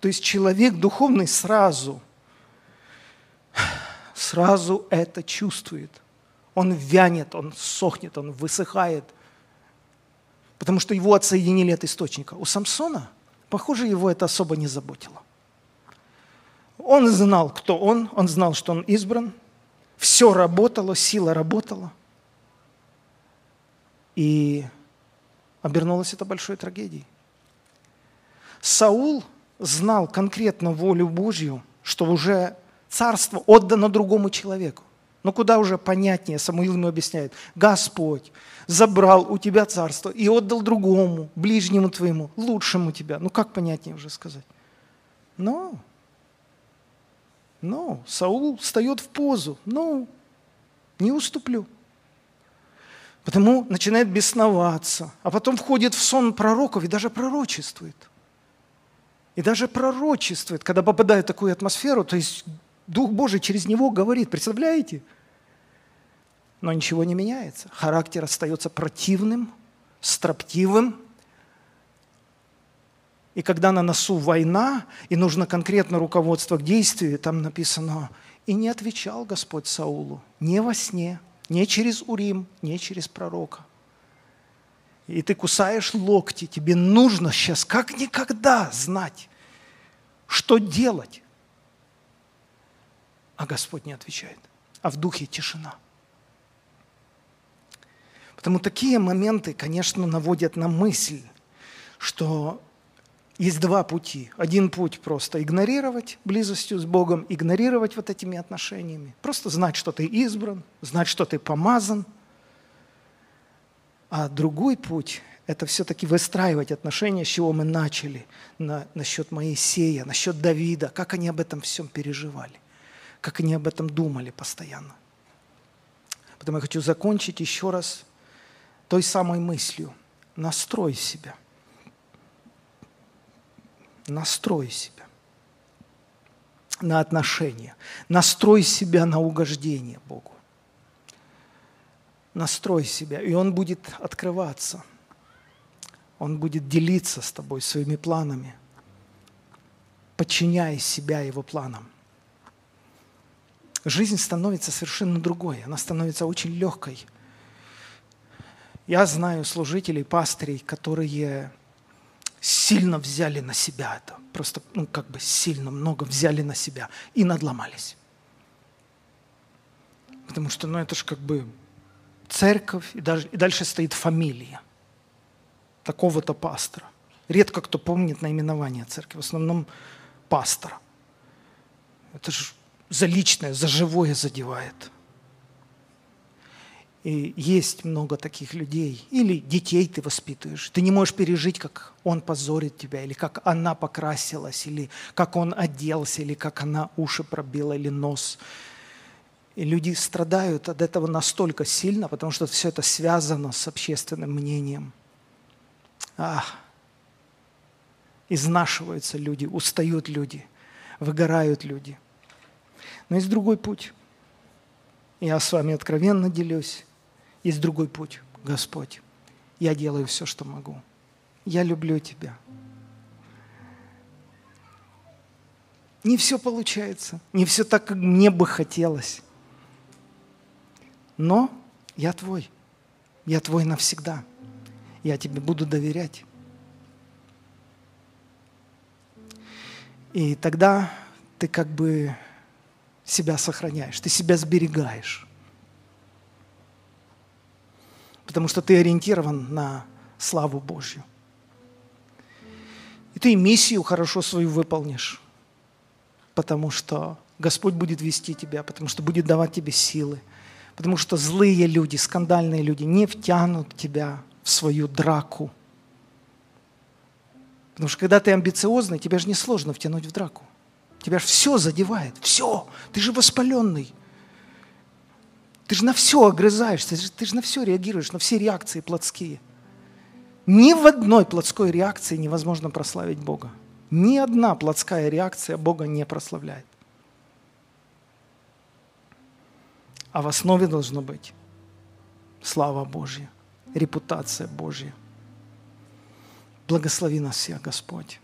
То есть человек духовный сразу, сразу это чувствует. Он вянет, он сохнет, он высыхает потому что его отсоединили от источника. У Самсона, похоже, его это особо не заботило. Он знал, кто он, он знал, что он избран, все работало, сила работала. И обернулось это большой трагедией. Саул знал конкретно волю Божью, что уже царство отдано другому человеку. Но куда уже понятнее, Самуил ему объясняет, Господь забрал у тебя царство и отдал другому, ближнему твоему, лучшему тебя. Ну как понятнее уже сказать? Но, но, Саул встает в позу, ну, не уступлю. Потому начинает бесноваться, а потом входит в сон пророков и даже пророчествует. И даже пророчествует, когда попадает в такую атмосферу, то есть Дух Божий через него говорит, представляете? Но ничего не меняется. Характер остается противным, строптивым. И когда на носу война, и нужно конкретно руководство к действию, там написано, и не отвечал Господь Саулу, не во сне, не через Урим, не через пророка. И ты кусаешь локти, тебе нужно сейчас как никогда знать, что делать. А Господь не отвечает, а в духе тишина – Поэтому такие моменты, конечно, наводят на мысль, что есть два пути. Один путь просто игнорировать близостью с Богом, игнорировать вот этими отношениями. Просто знать, что ты избран, знать, что ты помазан. А другой путь – это все-таки выстраивать отношения, с чего мы начали, на, насчет Моисея, насчет Давида, как они об этом всем переживали, как они об этом думали постоянно. Поэтому я хочу закончить еще раз той самой мыслью. Настрой себя. Настрой себя на отношения. Настрой себя на угождение Богу. Настрой себя, и Он будет открываться. Он будет делиться с тобой своими планами, подчиняя себя Его планам. Жизнь становится совершенно другой, она становится очень легкой – я знаю служителей, пастырей, которые сильно взяли на себя это. Просто, ну, как бы сильно много взяли на себя и надломались. Потому что, ну, это же как бы церковь, и, даже, и дальше стоит фамилия такого-то пастора. Редко кто помнит наименование церкви, в основном пастора. Это же за личное, за живое задевает – и есть много таких людей. Или детей ты воспитываешь. Ты не можешь пережить, как он позорит тебя, или как она покрасилась, или как он оделся, или как она уши пробила, или нос. И люди страдают от этого настолько сильно, потому что все это связано с общественным мнением. Ах, изнашиваются люди, устают люди, выгорают люди. Но есть другой путь. Я с вами откровенно делюсь. Есть другой путь. Господь, я делаю все, что могу. Я люблю Тебя. Не все получается, не все так, как мне бы хотелось. Но Я твой. Я твой навсегда. Я тебе буду доверять. И тогда ты как бы себя сохраняешь, ты себя сберегаешь. Потому что ты ориентирован на славу Божью. И ты миссию хорошо свою выполнишь, потому что Господь будет вести тебя, потому что будет давать тебе силы, потому что злые люди, скандальные люди не втянут тебя в свою драку. Потому что когда ты амбициозный, тебя же несложно втянуть в драку. Тебя же все задевает, все. Ты же воспаленный. Ты же на все огрызаешься, ты же, ты же на все реагируешь, на все реакции плотские. Ни в одной плотской реакции невозможно прославить Бога. Ни одна плотская реакция Бога не прославляет. А в основе должно быть слава Божья, репутация Божья. Благослови нас всех, Господь.